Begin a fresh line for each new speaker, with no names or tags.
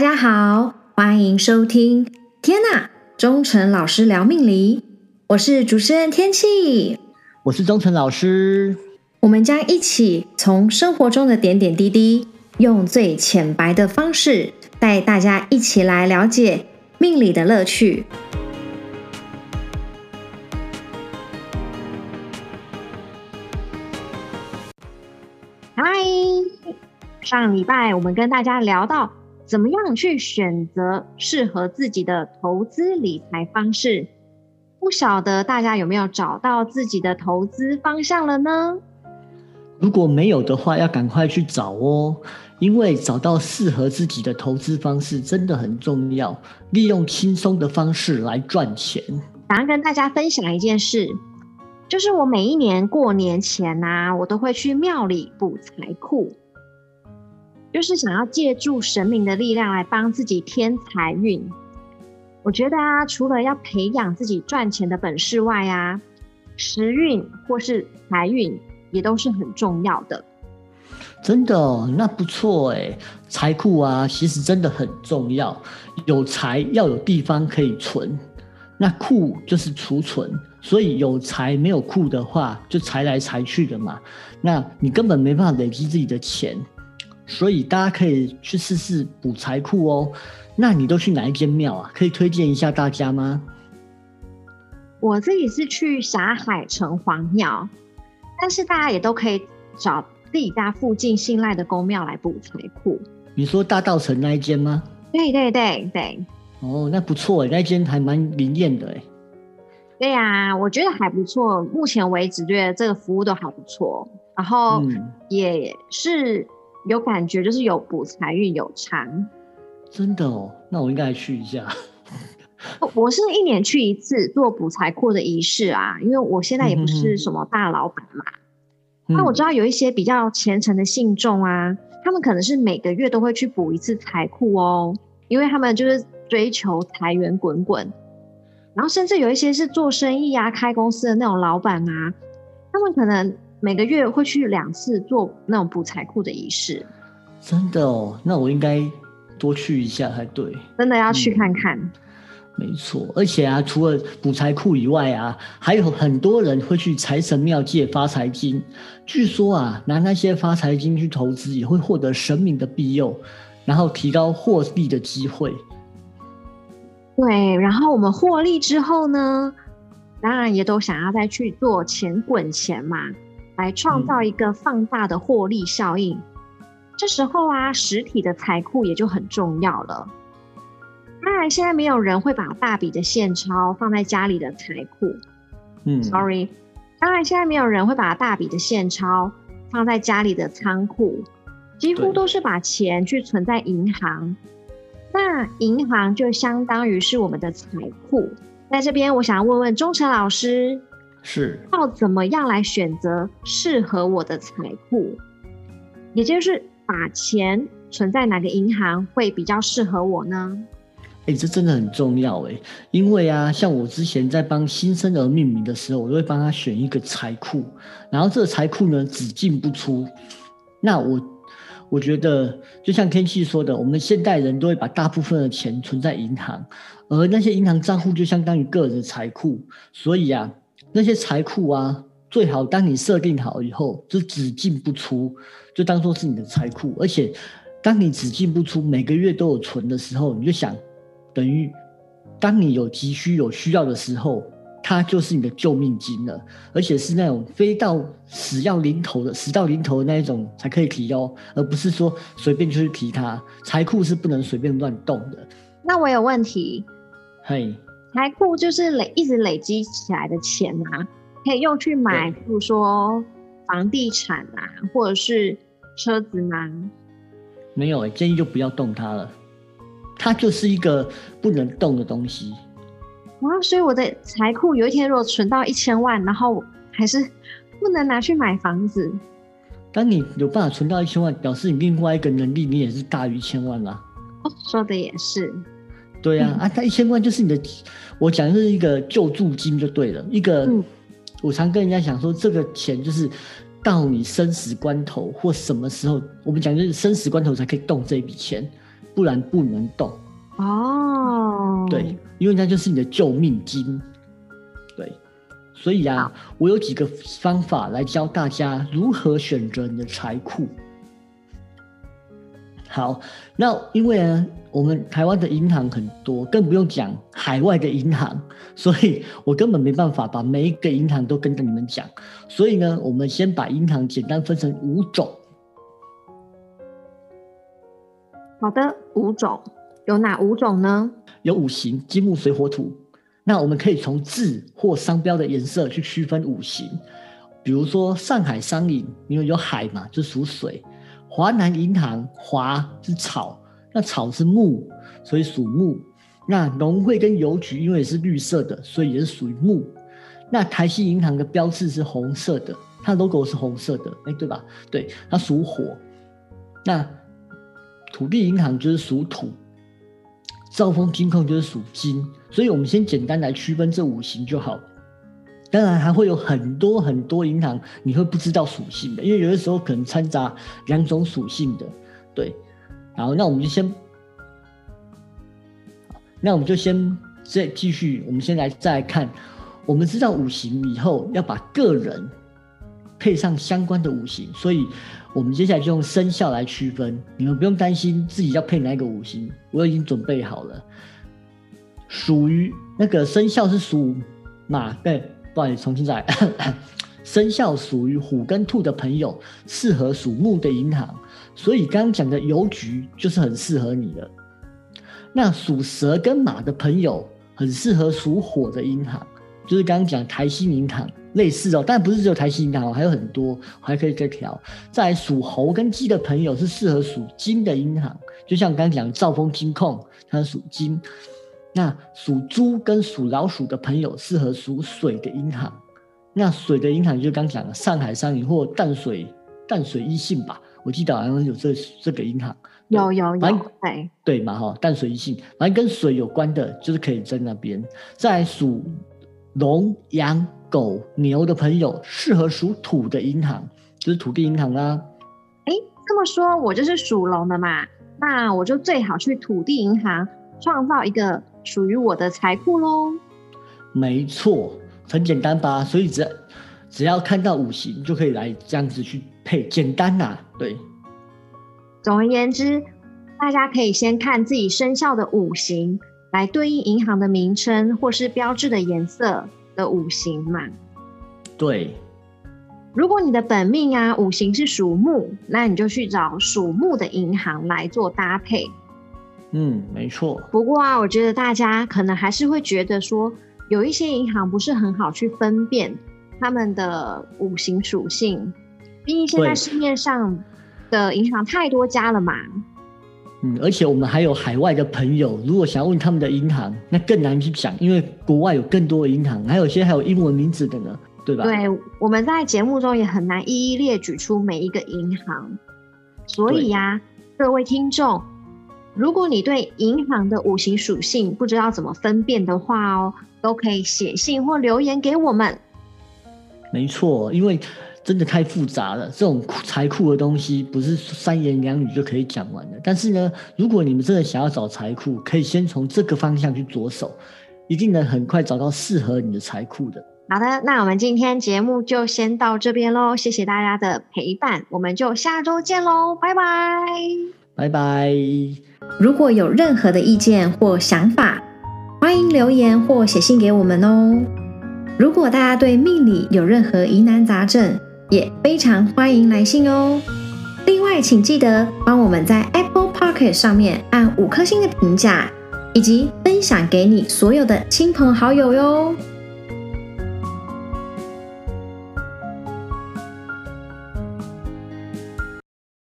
大家好，欢迎收听。天呐，忠诚老师聊命理，我是主持人天气，
我是忠诚老师。
我们将一起从生活中的点点滴滴，用最浅白的方式，带大家一起来了解命理的乐趣。嗨，上礼拜我们跟大家聊到怎么样去选择适合自己的投资理财方式，不晓得大家有没有找到自己的投资方向了呢？
如果没有的话，要赶快去找哦，因为找到适合自己的投资方式真的很重要。利用轻松的方式来赚钱。
想要跟大家分享一件事。就是我每一年过年前呐，我都会去庙里补财库，就是想要借助神明的力量来帮自己添财运。我觉得啊，除了要培养自己赚钱的本事外啊，时运或是财运也都是很重要的。
真的，那不错哎，财库啊，其实真的很重要。有财要有地方可以存，那库就是储存。所以有财没有库的话，就财来财去的嘛。那你根本没办法累积自己的钱，所以大家可以去试试补财库哦。那你都去哪一间庙啊？可以推荐一下大家吗？
我自己是去霞海城隍庙，但是大家也都可以找自己家附近信赖的公庙来补财库。
你说大道城那一间吗？
对对对对。
哦，那不错哎，那间还蛮灵验的哎。
对呀，我觉得还不错。目前为止，觉得这个服务都还不错，然后也是有感觉，就是有补财运有长。
真的哦，那我应该去一下。
我是一年去一次做补财库的仪式啊，因为我现在也不是什么大老板嘛。那我知道有一些比较虔诚的信众啊，他们可能是每个月都会去补一次财库哦，因为他们就是追求财源滚滚。然后甚至有一些是做生意啊、开公司的那种老板啊，他们可能每个月会去两次做那种补财库的仪式。
真的哦，那我应该多去一下才对。
真的要去看看。
没错，而且啊，除了补财库以外啊，还有很多人会去财神庙借发财金。据说啊，拿那些发财金去投资，也会获得神明的庇佑，然后提高获利的机会。
对，然后我们获利之后呢，当然也都想要再去做钱滚钱嘛，来创造一个放大的获利效应。这时候啊，实体的财库也就很重要了。当然，现在没有人会把大笔的现钞放在家里的财库。嗯，sorry。当然，现在没有人会把大笔的现钞放在家里的仓库，几乎都是把钱去存在银行。那银行就相当于是我们的财库，在这边，我想要问问钟诚老师，
是
要怎么样来选择适合我的财库，也就是把钱存在哪个银行会比较适合我呢？
哎，这真的很重要哎，因为啊，像我之前在帮新生儿命名的时候，我都会帮他选一个财库，然后这个财库呢只进不出，那我。我觉得就像天气说的，我们现代人都会把大部分的钱存在银行，而那些银行账户就相当于个人的财库。所以啊，那些财库啊，最好当你设定好以后，就只进不出，就当做是你的财库。而且，当你只进不出，每个月都有存的时候，你就想，等于当你有急需、有需要的时候。它就是你的救命金了，而且是那种非到死要临头的、死到临头的那一种才可以提哦，而不是说随便就去提它。财库是不能随便乱动的。
那我有问题。
嘿，
财库就是累一直累积起来的钱啊，可以用去买，比如说房地产啊，或者是车子吗？
没有诶，建议就不要动它了。它就是一个不能动的东西。
哇，所以我的财库有一天如果存到一千万，然后还是不能拿去买房子。
当你有办法存到一千万，表示你另外一个能力你也是大于千万啦。
哦，说的也是。
对呀，啊，他一千万就是你的，我讲的是一个救助金就对了。一个，我常跟人家讲说，这个钱就是到你生死关头或什么时候，我们讲就是生死关头才可以动这笔钱。不然不能动。
哦，
对，因为那就是你的救命金。对，所以啊，我有几个方法来教大家如何选择你的财库。好，那因为呢，我们台湾的银行很多，更不用讲海外的银行，所以我根本没办法把每一个银行都跟着你们讲。所以呢，我们先把银行简单分成五种。
好的，五种有哪五种呢？
有五行：金木水火土。那我们可以从字或商标的颜色去区分五行。比如说上海商银，因为有海嘛，就属水。华南银行，华是草，那草是木，所以属木。那农会跟邮局，因为是绿色的，所以也是属于木。那台西银行的标志是红色的，它 logo 是红色的，哎，对吧？对，它属火。那土地银行就是属土，兆丰金控就是属金，所以我们先简单来区分这五行就好。当然还会有很多很多银行，你会不知道属性的，因为有的时候可能掺杂两种属性的，对。好，那我们就先，那我们就先再继续，我们先来再来看，我们知道五行以后，要把个人配上相关的五行，所以我们接下来就用生肖来区分，你们不用担心自己要配哪一个五行，我已经准备好了。属于那个生肖是属马，对。不好意思，重新再来。生肖属于虎跟兔的朋友，适合属木的银行，所以刚刚讲的邮局就是很适合你的。那属蛇跟马的朋友，很适合属火的银行，就是刚刚讲台新银行类似哦，但不是只有台新银行，还有很多还可以再调。在属猴跟鸡的朋友是适合属金的银行，就像刚刚讲兆丰金控，它属金。那属猪跟属老鼠的朋友适合属水的银行。那水的银行就刚讲了，上海商银或淡水淡水一信吧，我记得好像有这这个银行。
有有有，对
对嘛哈，淡水一信，反正跟水有关的，就是可以在那边。在属龙、羊、狗、牛的朋友适合属土的银行，就是土地银行啦。
哎，这么说，我就是属龙的嘛，那我就最好去土地银行创造一个。属于我的财库喽，
没错，很简单吧？所以只只要看到五行就可以来这样子去配，简单呐。对，
总而言之，大家可以先看自己生肖的五行，来对应银行的名称或是标志的颜色的五行嘛。
对，
如果你的本命啊五行是属木，那你就去找属木的银行来做搭配。
嗯，没错。
不过啊，我觉得大家可能还是会觉得说，有一些银行不是很好去分辨他们的五行属性。毕竟现在市面上的银行太多家了嘛。
嗯，而且我们还有海外的朋友，如果想要问他们的银行，那更难去讲，因为国外有更多的银行，还有些还有英文名字的呢，对吧？
对，我们在节目中也很难一一列举出每一个银行。所以呀，各位听众。如果你对银行的五行属性不知道怎么分辨的话哦，都可以写信或留言给我们。
没错，因为真的太复杂了，这种财库的东西不是三言两语就可以讲完的。但是呢，如果你们真的想要找财库，可以先从这个方向去着手，一定能很快找到适合你的财库的。
好的，那我们今天节目就先到这边喽，谢谢大家的陪伴，我们就下周见喽，拜拜，
拜拜。
如果有任何的意见或想法，欢迎留言或写信给我们哦。如果大家对命理有任何疑难杂症，也非常欢迎来信哦。另外，请记得帮我们在 Apple p o c k e t 上面按五颗星的评价，以及分享给你所有的亲朋好友哟。